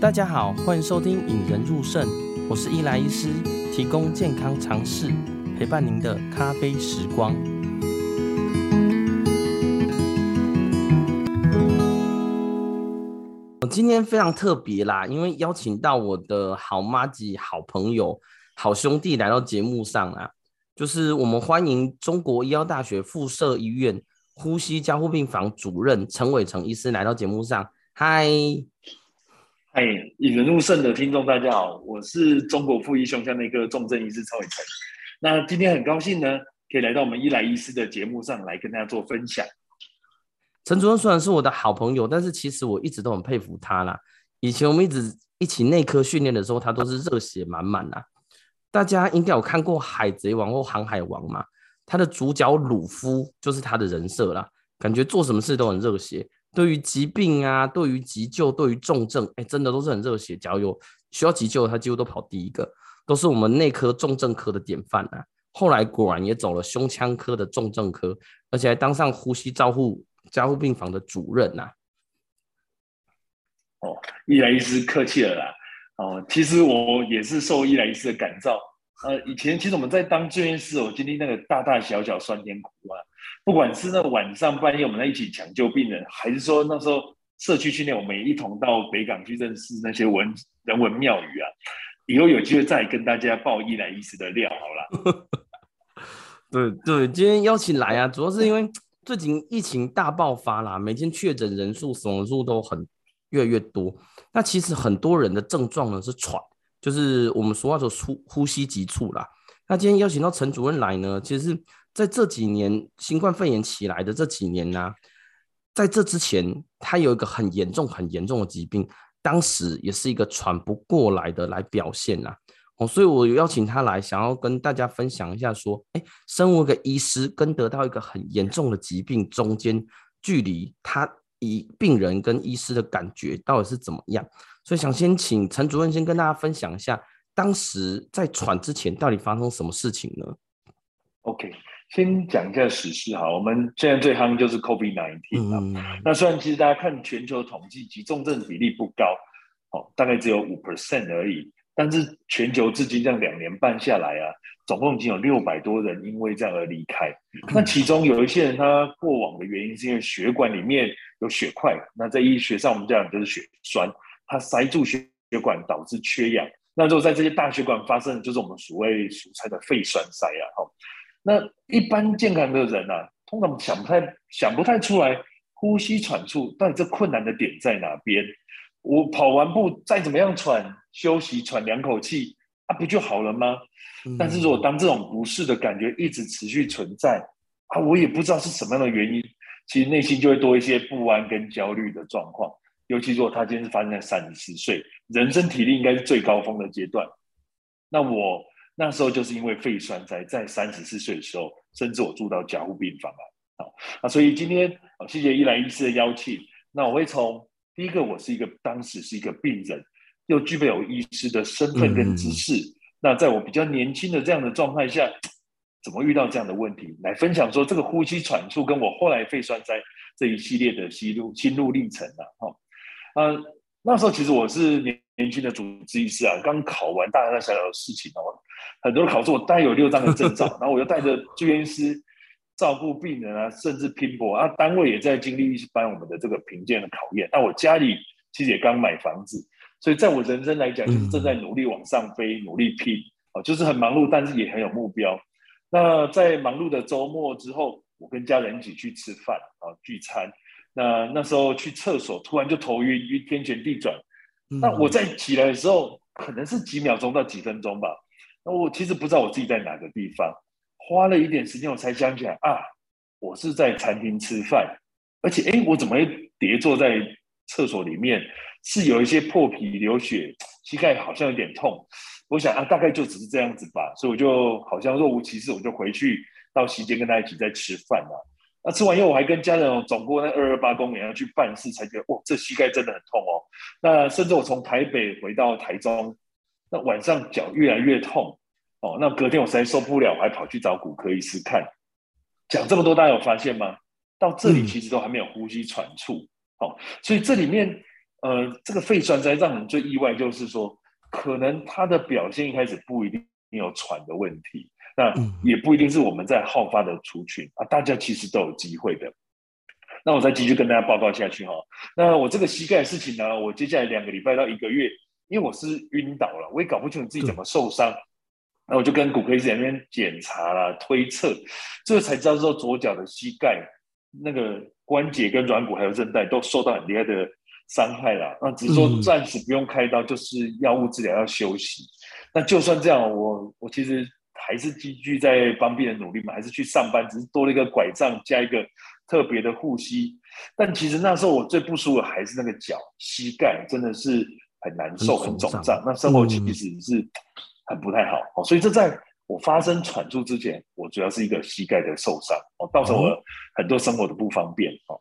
大家好，欢迎收听《引人入胜》，我是伊莱医师，提供健康常识，陪伴您的咖啡时光。我今天非常特别啦，因为邀请到我的好妈吉、好朋友、好兄弟来到节目上啊，就是我们欢迎中国医药大学附设医院呼吸加护病房主任陈伟成医师来到节目上。嗨。嗨，引人入胜的听众，大家好，我是中国附医胸腔内科重症医师曹伟成。那今天很高兴呢，可以来到我们伊莱医师的节目上来跟大家做分享。陈主任虽然是我的好朋友，但是其实我一直都很佩服他啦。以前我们一直一起内科训练的时候，他都是热血满满啊。大家应该有看过《海贼王》或《航海王》嘛？他的主角鲁夫就是他的人设啦，感觉做什么事都很热血。对于疾病啊，对于急救，对于重症，哎，真的都是很热血。只要有需要急救，他几乎都跑第一个，都是我们内科重症科的典范啊。后来果然也走了胸腔科的重症科，而且还当上呼吸照护加护病房的主任呐、啊。哦，伊莱医师客气了啦。哦，其实我也是受伊莱医师的感召。呃，以前其实我们在当志愿士，我经历那个大大小小酸甜苦啊。不管是那晚上半夜我们在一起抢救病人，还是说那时候社区训练，我们一同到北港去认识那些文人文庙宇啊。以后有机会再跟大家爆伊莱医师的料好了。对对，今天邀请来啊，主要是因为最近疫情大爆发啦，每天确诊人数、死亡数都很越来越多。那其实很多人的症状呢是喘。就是我们俗话说呼呼吸急促啦。那今天邀请到陈主任来呢，其实在这几年新冠肺炎起来的这几年呢、在这之前，他有一个很严重、很严重的疾病，当时也是一个喘不过来的来表现啦。哦，所以我邀请他来，想要跟大家分享一下，说，哎，身为一个医师，跟得到一个很严重的疾病中间距离，他以病人跟医师的感觉到底是怎么样？所以想先请陈主任先跟大家分享一下，当时在喘之前到底发生什么事情呢？OK，先讲一下史事哈。我们现在最夯就是 COVID-19 啊。嗯、那虽然其实大家看全球统计，及重症比例不高，哦，大概只有五 percent 而已。但是全球至今这样两年半下来啊，总共已经有六百多人因为这样而离开。嗯、那其中有一些人他过往的原因是因为血管里面有血块，那在医学上我们这样就是血栓。它塞住血血管，导致缺氧。那如果在这些大血管发生，就是我们所谓俗称的肺栓塞啊。哈，那一般健康的人啊，通常想不太想不太出来，呼吸喘促到底这困难的点在哪边？我跑完步再怎么样喘，休息喘两口气，啊，不就好了吗？嗯、但是如果当这种不适的感觉一直持续存在，啊，我也不知道是什么样的原因，其实内心就会多一些不安跟焦虑的状况。尤其如果他今天是发生在三十四岁，人生体力应该是最高峰的阶段。那我那时候就是因为肺栓塞，在三十四岁的时候，甚至我住到加护病房啊。好，那所以今天啊，谢谢伊莱医师的邀请。那我会从第一个，我是一个当时是一个病人，又具备有医师的身份跟知识。嗯、那在我比较年轻的这样的状态下，怎么遇到这样的问题？来分享说这个呼吸喘促跟我后来肺栓塞这一系列的心路心路历程啊。哈。呃，那时候其实我是年年轻的主治医师啊，刚考完大大小小的事情哦，很多的考试我带有六张的证照，然后我就带着住院医师照顾病人啊，甚至拼搏啊，单位也在经历一般我们的这个评鉴的考验。那我家里其实也刚买房子，所以在我人生来讲，就是正在努力往上飞，努力拼哦，就是很忙碌，但是也很有目标。那在忙碌的周末之后，我跟家人一起去吃饭啊，聚餐。那那时候去厕所，突然就头晕晕，天旋地转。那我在起来的时候，可能是几秒钟到几分钟吧。那我其实不知道我自己在哪个地方，花了一点时间，我才想起来啊，我是在餐厅吃饭，而且哎，我怎么会跌坐在厕所里面？是有一些破皮流血，膝盖好像有点痛。我想啊，大概就只是这样子吧，所以我就好像若无其事，我就回去到席间跟他一起在吃饭了。那吃完以后，我还跟家人走过那二二八公园要去办事，才觉得哇，这膝盖真的很痛哦。那甚至我从台北回到台中，那晚上脚越来越痛哦。那隔天我实在受不了，我还跑去找骨科医师看。讲这么多，大家有发现吗？到这里其实都还没有呼吸喘促哦。所以这里面呃，这个肺栓塞让人最意外，就是说，可能他的表现一开始不一定有喘的问题，那也不一定是我们在好发的族群啊，大家其实都有机会的。那我再继续跟大家报告下去哈。那我这个膝盖的事情呢，我接下来两个礼拜到一个月，因为我是晕倒了，我也搞不清楚自己怎么受伤，那我就跟骨科医生那边检查了、推测，这个才知道说左脚的膝盖那个关节跟软骨还有韧带都受到很厉害的伤害了。那只是说暂时不用开刀，就是药物治疗要休息。那就算这样，我我其实还是继续在帮病人努力嘛，还是去上班，只是多了一个拐杖加一个。特别的护膝，但其实那时候我最不舒服的还是那个脚膝盖，真的是很难受，很肿胀。那生活其实是很不太好哦，所以这在我发生喘住之前，我主要是一个膝盖的受伤哦，造成我很多生活的不方便哦。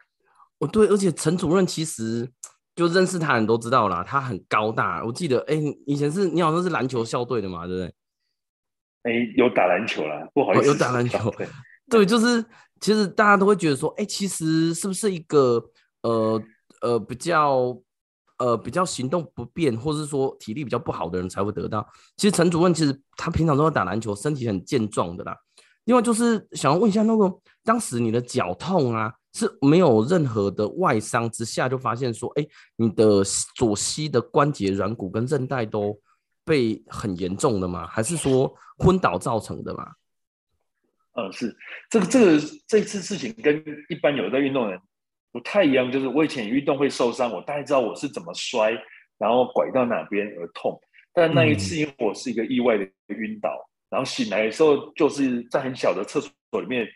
哦，对，而且陈主任其实就认识他人都知道啦，他很高大。我记得，哎，以前是你好像是篮球校队的嘛，对不对？哎，有打篮球啦，不好意思，有打篮球，对，对，就是。其实大家都会觉得说，哎，其实是不是一个呃呃比较呃比较行动不便，或者是说体力比较不好的人才会得到？其实陈主任其实他平常都在打篮球，身体很健壮的啦。另外就是想要问一下，那个当时你的脚痛啊，是没有任何的外伤之下就发现说，哎，你的左膝的关节软骨跟韧带都被很严重的吗？还是说昏倒造成的吗？嗯，是这个这个这次事情跟一般有在运动人不太一样，就是我以前运动会受伤，我大概知道我是怎么摔，然后拐到哪边而痛。但那一次因为我是一个意外的晕倒，然后醒来的时候就是在很小的厕所里面，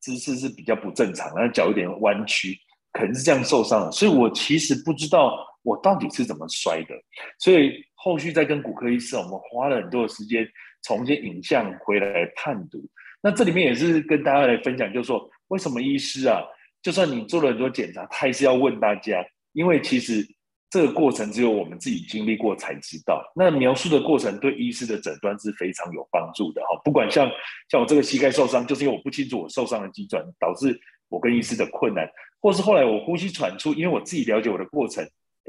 姿势是比较不正常，然后脚有点弯曲，可能是这样受伤了。所以我其实不知道我到底是怎么摔的，所以后续再跟骨科医师，我们花了很多的时间从一些影像回来判读。那这里面也是跟大家来分享，就是说为什么医师啊，就算你做了很多检查，他还是要问大家，因为其实这个过程只有我们自己经历过才知道。那描述的过程对医师的诊断是非常有帮助的哈。不管像像我这个膝盖受伤，就是因为我不清楚我受伤的机转，导致我跟医师的困难，或是后来我呼吸喘出，因为我自己了解我的过程，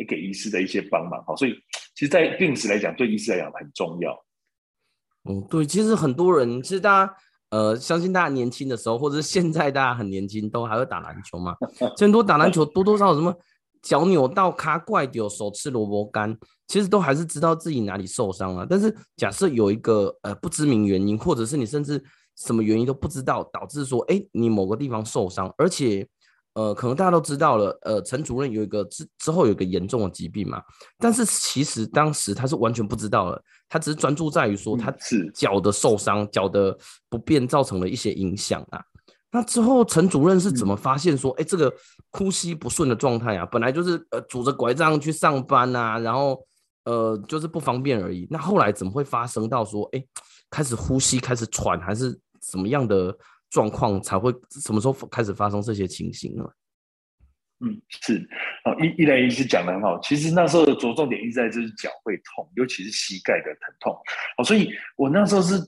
给医师的一些帮忙哈。所以其实，在病史来讲，对医师来讲很重要。嗯，对，其实很多人，其实大家。呃，相信大家年轻的时候，或者是现在大家很年轻，都还会打篮球嘛。很多打篮球多多少少什么脚扭到、卡怪掉、手吃萝卜干，其实都还是知道自己哪里受伤了。但是假设有一个呃不知名原因，或者是你甚至什么原因都不知道，导致说，哎，你某个地方受伤，而且。呃，可能大家都知道了，呃，陈主任有一个之之后有一个严重的疾病嘛，但是其实当时他是完全不知道的，他只是专注在于说他脚的受伤、脚、嗯、的不便造成了一些影响啊。那之后陈主任是怎么发现说，哎、嗯，这个呼吸不顺的状态啊，本来就是呃拄着拐杖去上班啊，然后呃就是不方便而已。那后来怎么会发生到说，哎，开始呼吸开始喘，还是什么样的？状况才会什么时候开始发生这些情形呢？嗯，是啊，一一来一直讲的很好。其实那时候的着重点一直在就是脚会痛，尤其是膝盖的疼痛。哦，所以我那时候是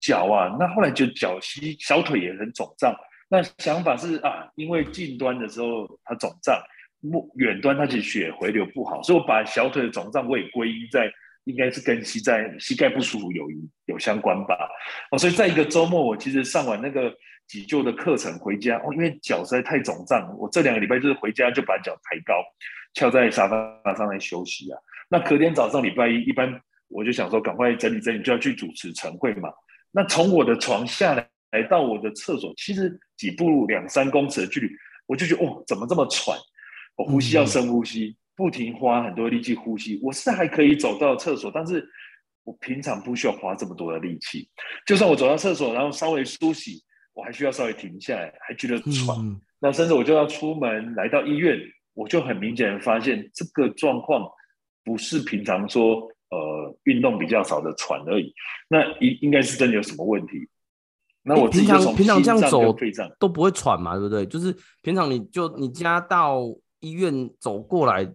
脚啊，那后来就脚膝小腿也很肿胀。那想法是啊，因为近端的时候它肿胀，远端它其实血回流不好，所以我把小腿的肿胀我也归因在。应该是跟膝盖膝盖不舒服有有相关吧，哦，所以在一个周末，我其实上完那个急救的课程回家，哦，因为脚实在太肿胀，我这两个礼拜就是回家就把脚抬高，翘在沙发上来休息啊。那隔天早上礼拜一，一般我就想说赶快整理整理，就要去主持晨会嘛。那从我的床下来来到我的厕所，其实几步两三公尺的距离，我就觉得哦，怎么这么喘？我呼吸要深呼吸。嗯不停花很多力气呼吸，我是还可以走到厕所，但是我平常不需要花这么多的力气。就算我走到厕所，然后稍微梳洗，我还需要稍微停下来，还觉得喘。嗯、那甚至我就要出门来到医院，我就很明显的发现这个状况不是平常说呃运动比较少的喘而已，那应应该是真的有什么问题。那我平常平常这样走都不会喘嘛，对不对？就是平常你就你家到医院走过来。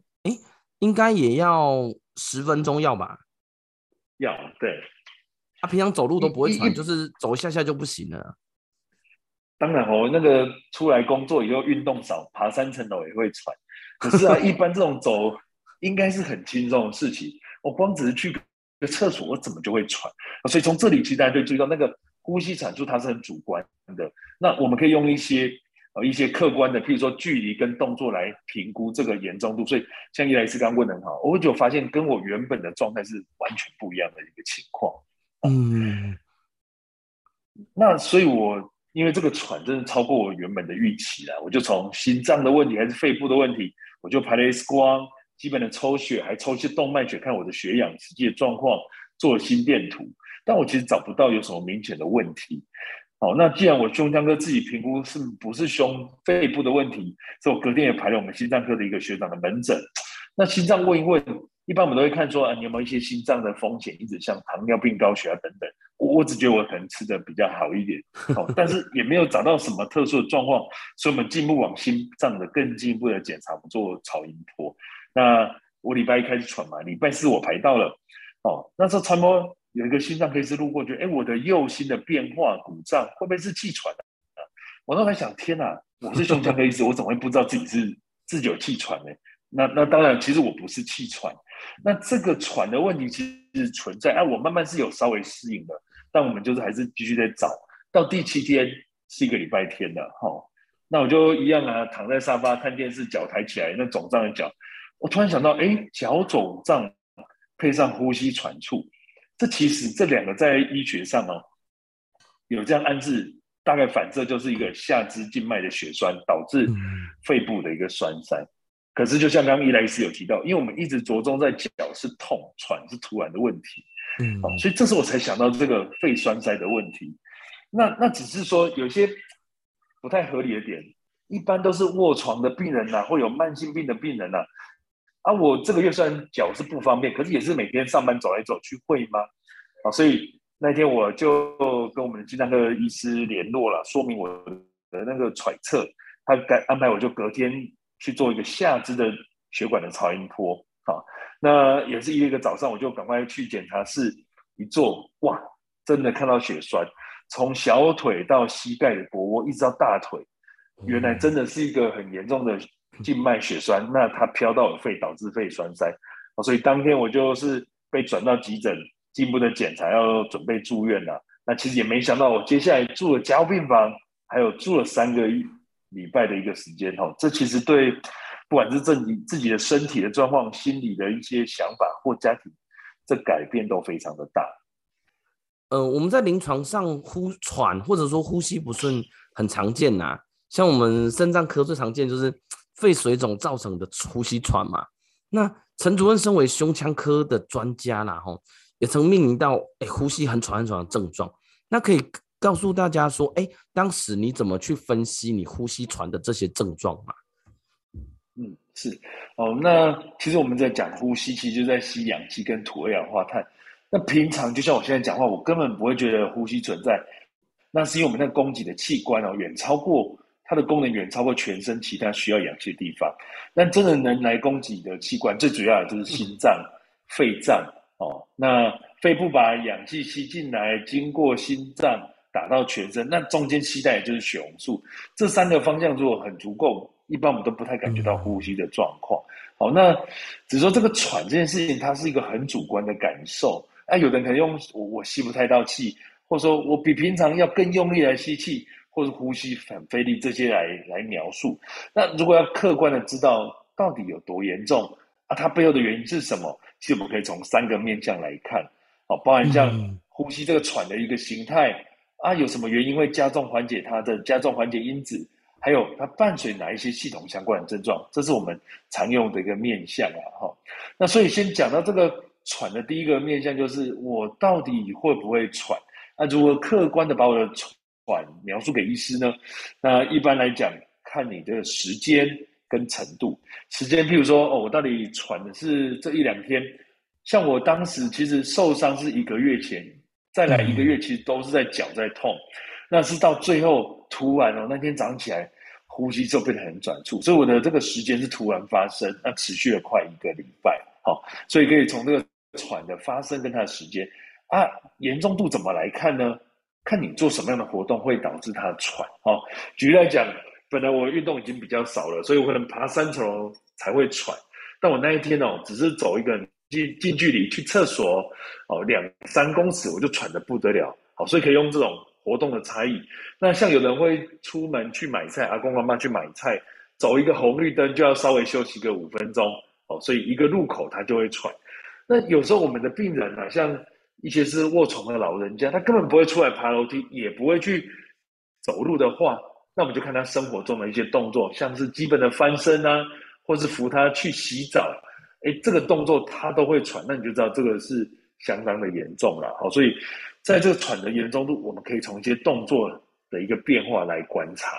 哎，应该也要十分钟要吧？要对。他、啊、平常走路都不会喘，就是走一下下就不行了。当然哦，那个出来工作以后运动少，爬三层楼也会喘。可是啊，一般这种走应该是很轻松的事情。我光只是去个厕所，我怎么就会喘？所以从这里其实大家就注意到，那个呼吸产出它是很主观的。那我们可以用一些呃一些客观的，譬如说距离跟动作来评估这个严重度。所以像伊莱斯刚问的很好，我就发现跟我原本的状态是完全不一样的一个情况。嗯，那所以我因为这个喘真的超过我原本的预期了，我就从心脏的问题还是肺部的问题，我就拍了 X 光。基本的抽血，还抽一些动脉血，看我的血氧实际的状况，做了心电图，但我其实找不到有什么明显的问题。好，那既然我胸腔科自己评估是不是胸肺部的问题，所以我隔天也排了我们心脏科的一个学长的门诊。那心脏问一问，一般我们都会看说啊，你有没有一些心脏的风险，一直像糖尿病、高血压等等。我我只觉得我可能吃的比较好一点，好，但是也没有找到什么特殊的状况，所以我们进一步往心脏的更进一步的检查，我们做超音波。那我礼拜一开始喘嘛，礼拜四我排到了，哦，那时候传播有一个心脏科医师路过，觉得哎，我的右心的变化鼓胀，会不会是气喘啊？我当时想，天哪，我是胸腔科医师，我怎么会不知道自己是 自己有气喘呢？那那当然，其实我不是气喘，那这个喘的问题其实存在，哎，我慢慢是有稍微适应的，但我们就是还是继续在找，到第七天是一个礼拜天了，哈、那我就一样啊，躺在沙发看电视，脚抬起来，那肿胀的脚。我突然想到，哎，脚肿胀配上呼吸喘促，这其实这两个在医学上哦，有这样安置，大概反射就是一个下肢静脉的血栓导致肺部的一个栓塞。嗯、可是就像刚刚伊莱斯有提到，因为我们一直着重在脚是痛，喘是突然的问题，嗯，所以这时候我才想到这个肺栓塞的问题。那那只是说有些不太合理的点，一般都是卧床的病人呐、啊，或有慢性病的病人呐、啊。啊，我这个月虽然脚是不方便，可是也是每天上班走来走去会吗？啊，所以那天我就跟我们的心脏科医师联络了，说明我的那个揣测，他该安排我就隔天去做一个下肢的血管的超音波。啊，那也是一个早上，我就赶快去检查室一做，哇，真的看到血栓，从小腿到膝盖的脖窝一直到大腿，原来真的是一个很严重的。静脉血栓，那它飘到了肺，导致肺栓塞，所以当天我就是被转到急诊，进一步的检查，要准备住院了。那其实也没想到，我接下来住了加护病房，还有住了三个礼拜的一个时间。哈，这其实对不管是自己自己的身体的状况、心理的一些想法或家庭，这改变都非常的大。呃，我们在临床上呼喘或者说呼吸不顺很常见呐，像我们肾脏科最常见就是。肺水肿造成的呼吸喘嘛？那陈主任身为胸腔科的专家啦，吼，也曾面临到哎、呼吸很喘很喘的症状。那可以告诉大家说，哎、欸，当时你怎么去分析你呼吸喘的这些症状嘛？嗯，是哦。那其实我们在讲呼吸，其实就在吸氧气跟吐二氧化碳。那平常就像我现在讲话，我根本不会觉得呼吸存在。那是因为我们那供给的器官哦，远超过。它的功能远超过全身其他需要氧气的地方，但真的能来供给的器官，最主要的就是心脏、嗯、肺脏哦。那肺部把氧气吸进来，经过心脏打到全身，那中间携带就是血红素。这三个方向如果很足够，一般我们都不太感觉到呼吸的状况。嗯、好，那只是说这个喘这件事情，它是一个很主观的感受。那、啊、有的人可能用我我吸不太到气，或者说我比平常要更用力来吸气。或是呼吸反费力这些来来描述，那如果要客观的知道到底有多严重啊，它背后的原因是什么？其实我们可以从三个面向来看，哦，包含像呼吸这个喘的一个形态啊，有什么原因会加重缓解它的加重缓解因子，还有它伴随哪一些系统相关的症状，这是我们常用的一个面向啊，哈。那所以先讲到这个喘的第一个面向，就是我到底会不会喘？那如何客观的把我的喘喘描述给医师呢？那一般来讲，看你的时间跟程度。时间，譬如说，哦，我到底喘的是这一两天。像我当时其实受伤是一个月前，再来一个月，其实都是在脚在痛。那是到最后突然哦，那天早上起来呼吸就变得很短促，所以我的这个时间是突然发生，那持续了快一个礼拜。好，所以可以从这个喘的发生跟它的时间啊，严重度怎么来看呢？看你做什么样的活动会导致他喘。哦，举例来讲，本来我运动已经比较少了，所以我可能爬三层楼才会喘。但我那一天哦，只是走一个近近距离去厕所哦，两三公尺我就喘得不得了。好，所以可以用这种活动的差异。那像有人会出门去买菜，阿公阿妈去买菜，走一个红绿灯就要稍微休息个五分钟哦，所以一个路口他就会喘。那有时候我们的病人啊，像一些是卧床的老人家，他根本不会出来爬楼梯，也不会去走路的话，那我们就看他生活中的一些动作，像是基本的翻身啊，或是扶他去洗澡，哎，这个动作他都会喘，那你就知道这个是相当的严重了。好，所以在这个喘的严重度，我们可以从一些动作的一个变化来观察。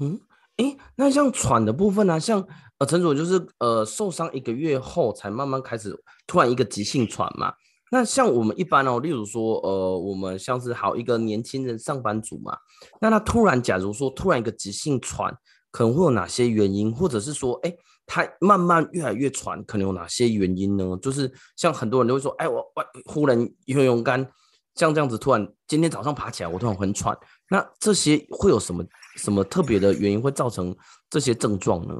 嗯，哎，那像喘的部分呢、啊，像呃陈主就是呃受伤一个月后才慢慢开始突然一个急性喘嘛。那像我们一般哦，例如说，呃，我们像是好一个年轻人上班族嘛，那他突然，假如说突然一个急性喘，可能会有哪些原因？或者是说，哎，他慢慢越来越喘，可能有哪些原因呢？就是像很多人都会说，哎，我我忽然游泳干，像这样子，突然今天早上爬起来，我突然很喘，那这些会有什么什么特别的原因会造成这些症状呢？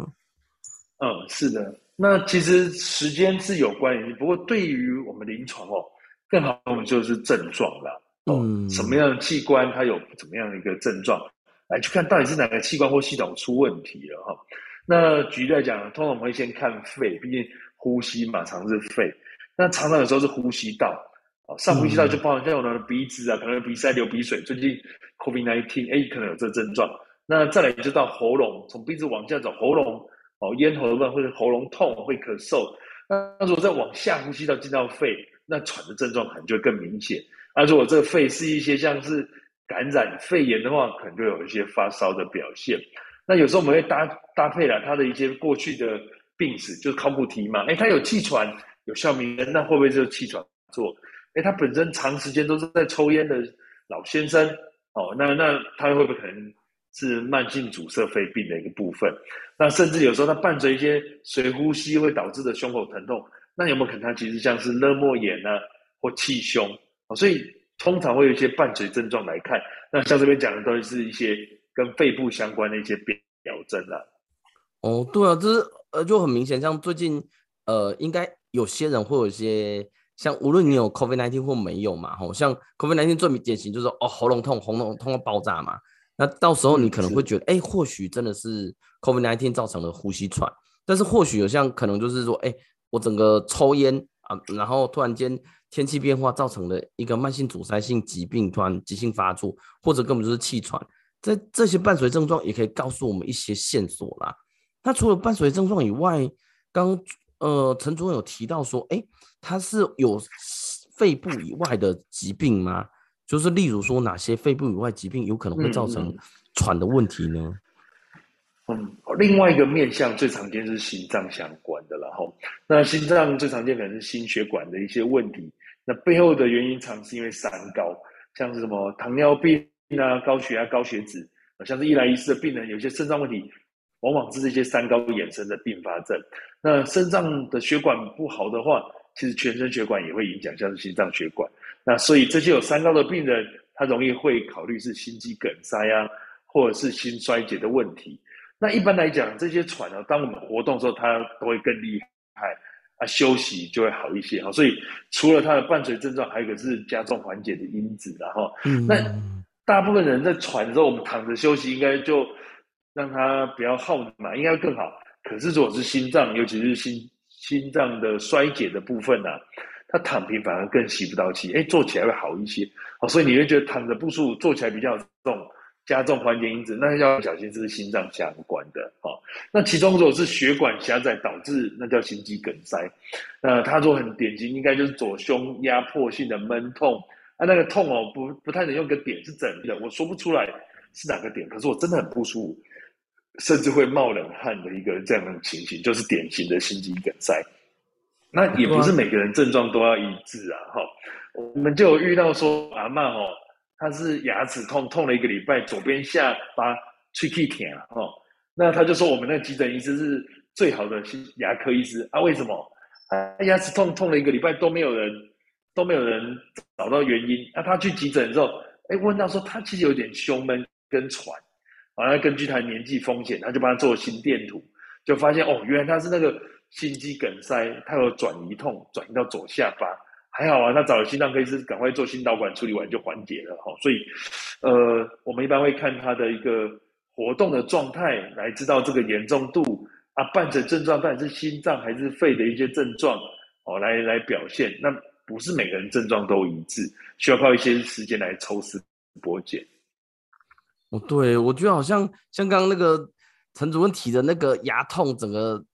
嗯，是的。那其实时间是有关系，不过对于我们临床哦，更好我们就是症状了。嗯，什么样的器官它有怎么样的一个症状，来去看到底是哪个器官或系统出问题了哈。那举例来讲，通常我们会先看肺，毕竟呼吸嘛，常是肺。那常常有时候是呼吸道，上呼吸道就包含像我们的鼻子啊，可能鼻塞、流鼻水。最近 COVID-19，哎，可能有这症状。那再来就到喉咙，从鼻子往下走，喉咙。哦，咽喉的或者喉咙痛，会咳嗽。那如果再往下呼吸道进到肺，那喘的症状可能就会更明显。那如果这个肺是一些像是感染肺炎的话，可能就有一些发烧的表现。那有时候我们会搭搭配了他的一些过去的病史，就是康复题嘛。哎，他有气喘，有哮鸣，那会不会就是气喘做？哎，他本身长时间都是在抽烟的老先生，哦，那那他会不会可能？是慢性阻塞肺病的一个部分，那甚至有时候它伴随一些随呼吸会导致的胸口疼痛，那有没有可能它其实像是肋膜炎呢、啊，或气胸？所以通常会有一些伴随症状来看，那像这边讲的都是一些跟肺部相关的一些表征啊。哦，对啊，这是呃就很明显，像最近呃应该有些人会有一些像无论你有 COVID-19 或没有嘛，吼，像 COVID-19 最典型就是哦喉咙痛，喉咙痛到爆炸嘛。那到时候你可能会觉得，哎、嗯，或许真的是 COVID-19 造成的呼吸喘，但是或许有像可能就是说，哎，我整个抽烟啊，然后突然间天气变化造成了一个慢性阻塞性疾病突然急性发作，或者根本就是气喘，在这些伴随症状也可以告诉我们一些线索啦。那除了伴随症状以外，刚呃陈主任有提到说，哎，他是有肺部以外的疾病吗？就是例如说，哪些肺部以外疾病有可能会造成喘的问题呢？嗯，嗯，另外一个面向最常见是心脏相关的了哈。那心脏最常见可能是心血管的一些问题，那背后的原因常是因为三高，像是什么糖尿病啊、高血压、高血脂，像是一来一世的病人，有些肾脏问题，往往是这些三高衍生的并发症。那肾脏的血管不好的话，其实全身血管也会影响，像是心脏血管。那所以这些有三高的病人，他容易会考虑是心肌梗塞啊，或者是心衰竭的问题。那一般来讲，这些喘呢，当我们活动的时候，它都会更厉害啊，休息就会好一些哈。所以除了它的伴随症状，还有一个是加重缓解的因子，然后，那大部分人在喘的时候，我们躺着休息，应该就让它不要耗嘛，应该更好。可是如果是心脏，尤其是心心脏的衰竭的部分呢、啊？他躺平反而更吸不到气，哎，坐起来会好一些，哦，所以你会觉得躺着不舒服，坐起来比较重，加重缓解因子，那要小心这是心脏相关的，哦，那其中如果是血管狭窄导致，那叫心肌梗塞，那他说很典型，应该就是左胸压迫性的闷痛，啊，那个痛哦，不不太能用个点是怎的，我说不出来是哪个点，可是我真的很不舒服，甚至会冒冷汗的一个这样的情形，就是典型的心肌梗塞。那也不是每个人症状都要一致啊，哈，我们就有遇到说阿嬷哦，她是牙齿痛，痛了一个礼拜，左边下巴喙齿疼啊，哈，那他就说我们那个急诊医师是最好的牙科医师啊，为什么？他牙齿痛痛了一个礼拜都没有人都没有人找到原因，那他去急诊的时候，哎，问到说他其实有点胸闷跟喘，啊，根据他年纪风险，他就帮他做心电图，就发现哦，原来他是那个。心肌梗塞，他有转移痛，转移到左下巴，还好啊。他找了心脏科医师，赶快做心导管处理完就缓解了哈。所以，呃，我们一般会看他的一个活动的状态，来知道这个严重度啊，伴着症状到底是心脏还是肺的一些症状哦，来来表现。那不是每个人症状都一致，需要靠一些时间来抽丝剥茧。哦，对，我觉得好像像刚刚那个陈主任提的那个牙痛，整个。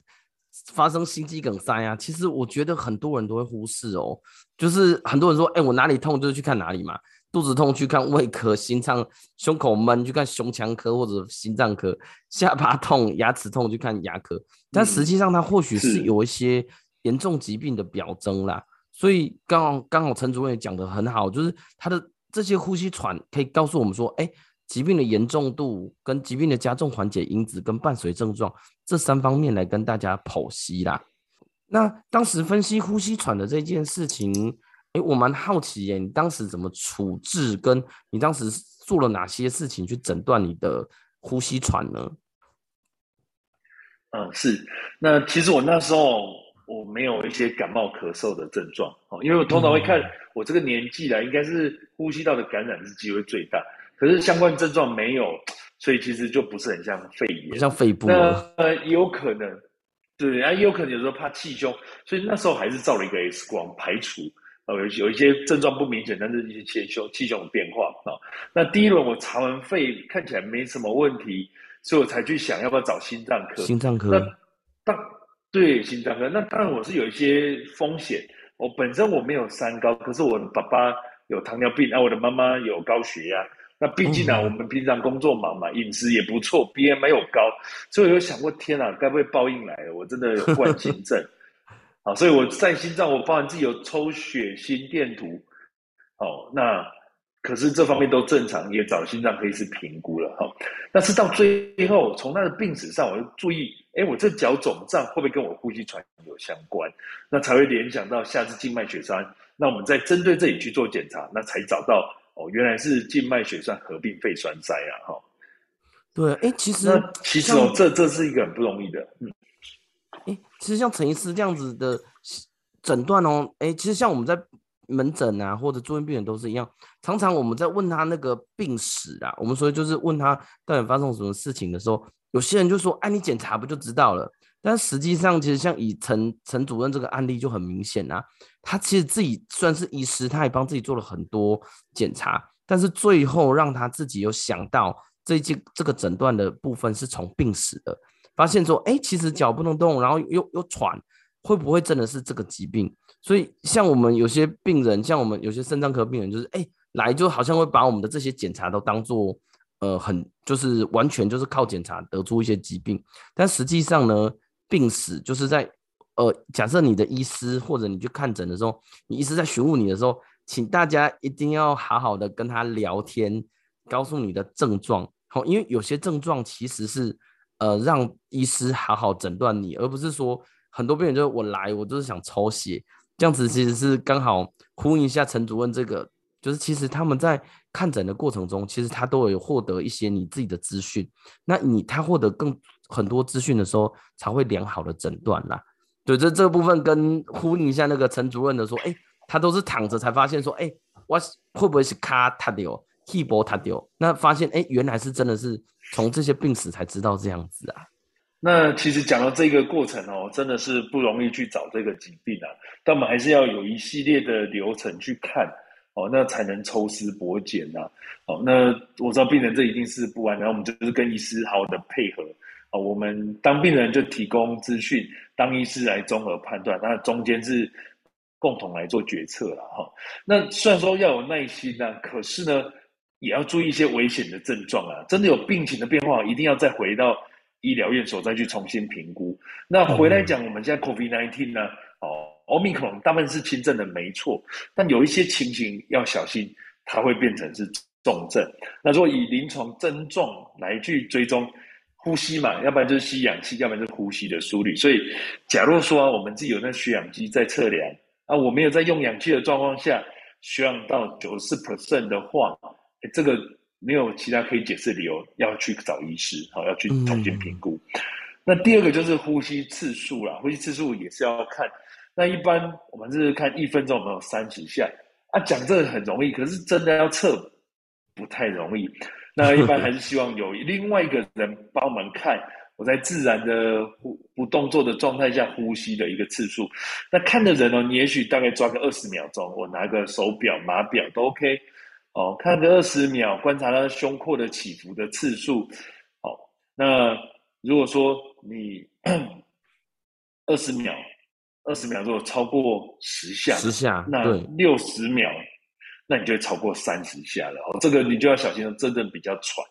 发生心肌梗塞啊，其实我觉得很多人都会忽视哦，就是很多人说，哎，我哪里痛就是去看哪里嘛，肚子痛去看胃科，心脏胸口闷去看胸腔科或者心脏科，下巴痛、牙齿痛去看牙科，但实际上它或许是。有一些严重疾病的表征啦。所以刚好刚好陈主任也讲得很好，就是他的这些呼吸喘可以告诉我们说，哎。疾病的严重度、跟疾病的加重缓解因子、跟伴随症状这三方面来跟大家剖析啦。那当时分析呼吸喘的这件事情，哎，我蛮好奇耶，你当时怎么处置？跟你当时做了哪些事情去诊断你的呼吸喘呢？嗯，是。那其实我那时候我没有一些感冒咳嗽的症状哦，因为我通常会看我这个年纪啦，应该是呼吸道的感染是机会最大。可是相关症状没有，所以其实就不是很像肺炎，像肺部。那呃，也有可能，对啊，也有可能有时候怕气胸，所以那时候还是照了一个 X 光排除，呃，有有一些症状不明显，但是一些气胸气胸的变化啊。那第一轮我查完肺看起来没什么问题，所以我才去想要不要找心脏科。心脏科。那当对心脏科，那当然我是有一些风险。我本身我没有三高，可是我的爸爸有糖尿病，啊，我的妈妈有高血压。那毕竟呢、啊，我们平常工作忙嘛，饮食也不错，BMI 又高，所以我有想过，天啊，该不会报应来了？我真的有冠心症，好，所以我在心脏，我发现自己有抽血、心电图，哦，那可是这方面都正常，也找心脏科医师评估了，哈。但是到最后，从他的病史上，我就注意，哎，我这脚肿胀会不会跟我呼吸喘有相关？那才会联想到下肢静脉血栓，那我们再针对这里去做检查，那才找到。哦，原来是静脉血栓合并肺栓塞啊！哈，对，哎，其实其实哦，这这是一个很不容易的，嗯，哎，其实像陈医师这样子的诊断哦，哎，其实像我们在门诊啊，或者住院病人都是一样，常常我们在问他那个病史啊，我们所以就是问他到底发生什么事情的时候，有些人就说，哎，你检查不就知道了？但实际上，其实像以陈陈主任这个案例就很明显啊，他其实自己算是医师，他也帮自己做了很多检查，但是最后让他自己有想到这一件这个诊断的部分是从病史的，发现说，哎，其实脚不能动，然后又又喘，会不会真的是这个疾病？所以像我们有些病人，像我们有些肾脏科病人，就是哎来就好像会把我们的这些检查都当做呃很就是完全就是靠检查得出一些疾病，但实际上呢？病史就是在，呃，假设你的医师或者你去看诊的时候，你医师在询问你的时候，请大家一定要好好的跟他聊天，告诉你的症状，好，因为有些症状其实是，呃，让医师好好诊断你，而不是说很多病人就是我来，我就是想抽血，这样子其实是刚好呼应一下陈主任这个，就是其实他们在看诊的过程中，其实他都有获得一些你自己的资讯，那你他获得更。很多资讯的时候才会良好的诊断啦。对，这这部分跟呼应一下那个陈主任的说，哎，他都是躺着才发现说，哎，我会不会是卡他丢，气波他丢？那发现，哎，原来是真的是从这些病史才知道这样子啊。那其实讲到这个过程哦，真的是不容易去找这个疾病啊，但我们还是要有一系列的流程去看哦，那才能抽丝剥茧呐。哦，那我知道病人这一定是不安，然后我们就是跟医师好好的配合。啊，我们当病人就提供资讯，当医师来综合判断，那中间是共同来做决策了哈。那虽然说要有耐心呢，可是呢，也要注意一些危险的症状啊。真的有病情的变化，一定要再回到医疗院所再去重新评估。那回来讲，我们现在 COVID-19 呢，哦，Omicron 大部分是轻症的没错，但有一些情形要小心，它会变成是重症。那如果以临床症状来去追踪。呼吸嘛，要不然就是吸氧气，要不然就是呼吸的速率。所以，假如说、啊、我们自己有那血氧机在测量啊，我没有在用氧气的状况下，血氧到九十四 percent 的话，欸，这个没有其他可以解释理由，要去找医师，好，要去重新评估。嗯、那第二个就是呼吸次数啦，呼吸次数也是要看。那一般我们是看一分钟有没有三十下啊，讲这个很容易，可是真的要测不太容易。那一般 还是希望有另外一个人帮我们看。我在自然的不不动作的状态下呼吸的一个次数，那看的人哦，你也许大概抓个二十秒钟，我拿个手表、码表都 OK，哦，看个二十秒，观察他胸廓的起伏的次数，好，那如果说你二十秒，二十秒之后超过十下，十下，那六十秒，那你就会超过三十下了，哦，这个你就要小心了，真的比较喘。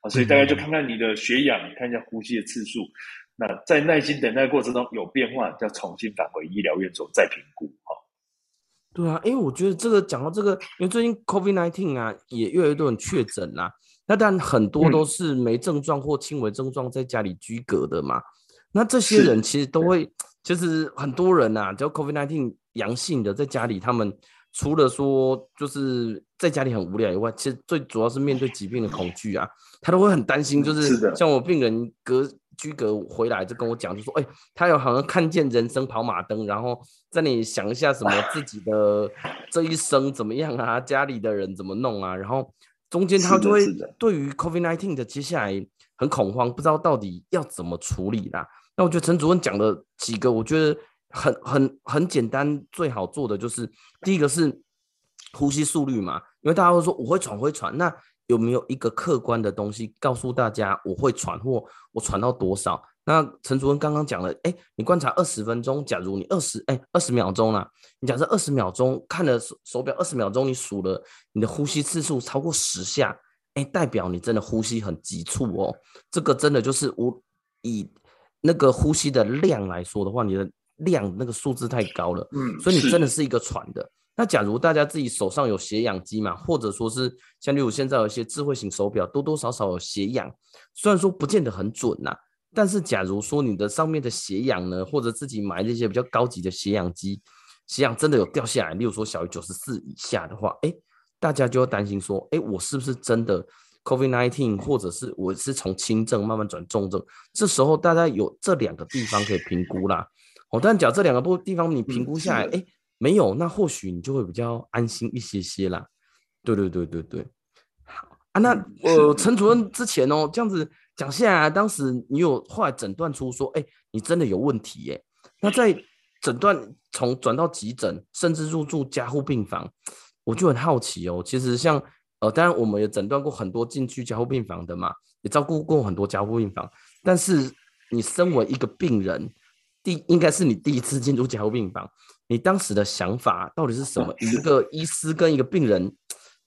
啊所以大家就看看你的血氧，看一下呼吸的次数。那在耐心等待过程中有变化，就要重新返回医疗院所再评估。哈，对啊，因为我觉得这个讲到这个，因为最近 COVID-19 啊，也越来越多人确诊啦。那但很多都是没症状或轻微症状，在家里居隔的嘛。那这些人其实都会，就是很多人呐，只要 COVID-19 阳性的，在家里他们。除了说就是在家里很无聊以外，其实最主要是面对疾病的恐惧啊，他都会很担心。就是像我病人隔居隔回来就跟我讲，就说：“哎、欸，他有好像看见人生跑马灯，然后在那里想一下什么 自己的这一生怎么样啊，家里的人怎么弄啊，然后中间他就会对于 COVID-19 的接下来很恐慌，不知道到底要怎么处理啦。那我觉得陈主任讲的几个，我觉得。很很很简单，最好做的就是第一个是呼吸速率嘛，因为大家会说我会喘会喘，那有没有一个客观的东西告诉大家我会喘或我喘到多少？那陈主任刚刚讲了，哎，你观察二十分钟，假如你二十哎二十秒钟啦，你假设二十秒钟看了手手表二十秒钟，你数了你的呼吸次数超过十下，哎，代表你真的呼吸很急促哦，这个真的就是我以那个呼吸的量来说的话，你的。量那个数字太高了，嗯，所以你真的是一个喘的。那假如大家自己手上有血氧机嘛，或者说是像例如现在有一些智慧型手表，多多少少有血氧，虽然说不见得很准呐，但是假如说你的上面的血氧呢，或者自己买那些比较高级的血氧机，血氧真的有掉下来，例如说小于九十四以下的话，哎，大家就要担心说，哎，我是不是真的 COVID nineteen，或者是我是从轻症慢慢转重症？这时候大家有这两个地方可以评估啦。哦，但讲这两个部地方，你评估下来，哎、嗯，没有，那或许你就会比较安心一些些啦。对对对对对，好啊，那呃，陈主任之前哦，这样子讲下来，当时你有后来诊断出说，哎，你真的有问题耶。那在诊断从转到急诊，甚至入住加护病房，我就很好奇哦。其实像呃，当然我们也诊断过很多进去加护病房的嘛，也照顾过很多加护病房，但是你身为一个病人。第应该是你第一次进入加护病房，你当时的想法到底是什么？一个医师跟一个病人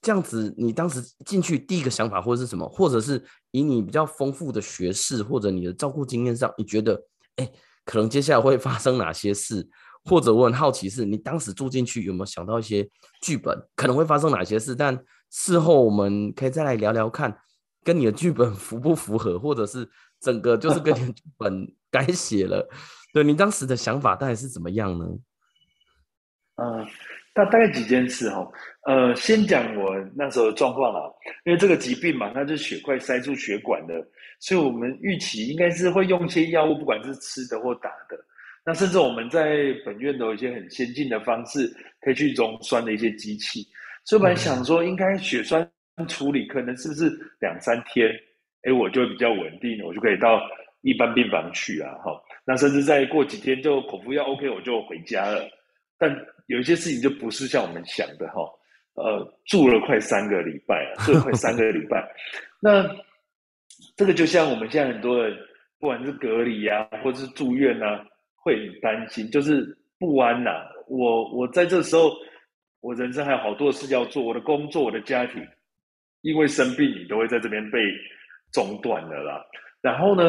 这样子，你当时进去第一个想法或者是什么？或者是以你比较丰富的学识或者你的照顾经验上，你觉得哎，可能接下来会发生哪些事？或者我很好奇是，你当时住进去有没有想到一些剧本可能会发生哪些事？但事后我们可以再来聊聊看，跟你的剧本 符不符合，或者是整个就是跟你的剧本 改写了。对，你当时的想法大概是怎么样呢？嗯，大大概几件事哈。呃，先讲我那时候的状况啊，因为这个疾病嘛，它是血块塞住血管的，所以我们预期应该是会用一些药物，不管是吃的或打的。那甚至我们在本院都有一些很先进的方式，可以去溶栓的一些机器。所以本来想说，应该血栓处理可能是不是两三天，哎，我就比较稳定，我就可以到一般病房去啊，哈。那甚至再过几天就口服药 OK，我就回家了。但有一些事情就不是像我们想的哈，呃，住了快三个礼拜了，住了快三个礼拜。那这个就像我们现在很多人，不管是隔离啊，或者是住院啊，会很担心，就是不安呐、啊。我我在这时候，我人生还有好多事要做，我的工作，我的家庭，因为生病，你都会在这边被中断了啦。然后呢？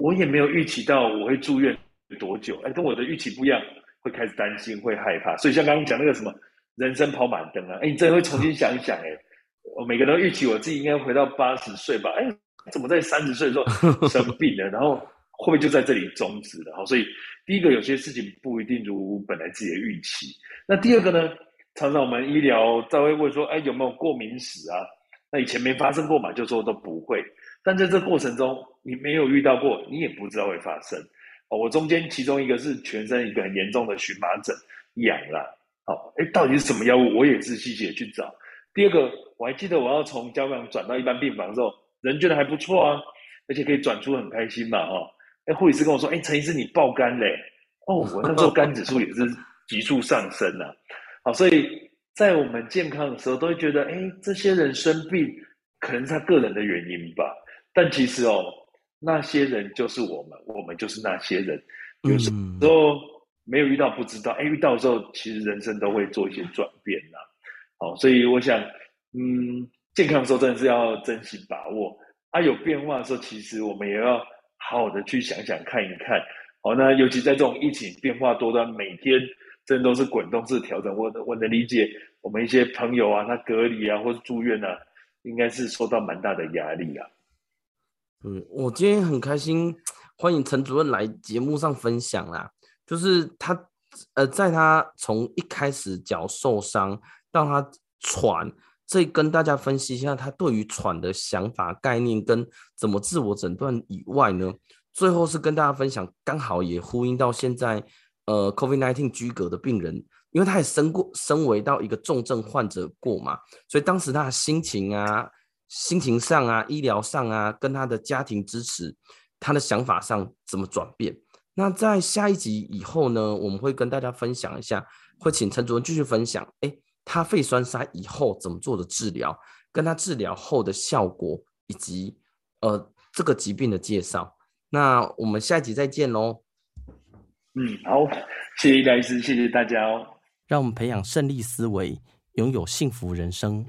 我也没有预期到我会住院多久，哎，跟我的预期不一样，会开始担心，会害怕。所以像刚刚讲那个什么人生跑马灯啊，哎，你真的会重新想一想，哎，我每个人都预期我自己应该回到八十岁吧，哎，怎么在三十岁的时候 生病了，然后会不会就在这里终止了？好，所以第一个有些事情不一定如本来自己的预期。那第二个呢，常常我们医疗在会问说，哎，有没有过敏史啊？那以前没发生过嘛，就说都不会。但在这过程中，你没有遇到过，你也不知道会发生。哦，我中间其中一个是全身一个很严重的荨麻疹痒了。好，哎，到底是什么药物？我也是细细的去找。第二个，我还记得我要从交感转到一般病房的时候，人觉得还不错啊，而且可以转出很开心嘛，哈。哎，护理师跟我说，哎，陈医师你爆肝嘞。哦，我那时候肝指数也是急速上升呐。好，所以在我们健康的时候，都会觉得，哎，这些人生病可能是他个人的原因吧。但其实哦，那些人就是我们，我们就是那些人。有时候没有遇到不知道，哎，遇到的时候，其实人生都会做一些转变呐。好，所以我想，嗯，健康的时候真的是要珍惜把握啊。有变化的时候，其实我们也要好好的去想想看一看。好，那尤其在这种疫情变化多端，每天真的都是滚动式调整。我我能理解我们一些朋友啊，他隔离啊，或者住院啊，应该是受到蛮大的压力啊。嗯，我今天很开心，欢迎陈主任来节目上分享啦。就是他，呃，在他从一开始脚受伤到他喘，这跟大家分析一下他对于喘的想法、概念跟怎么自我诊断以外呢？最后是跟大家分享，刚好也呼应到现在，呃，COVID-19 居隔的病人，因为他也生过身为到一个重症患者过嘛，所以当时他的心情啊、心情上啊、医疗上啊，跟他的家庭支持，他的想法上怎么转变？那在下一集以后呢，我们会跟大家分享一下，会请陈主任继续分享，哎，他肺栓塞以后怎么做的治疗，跟他治疗后的效果，以及呃这个疾病的介绍。那我们下一集再见喽。嗯，好，谢谢戴医师，谢谢大家哦。让我们培养胜利思维，拥有幸福人生。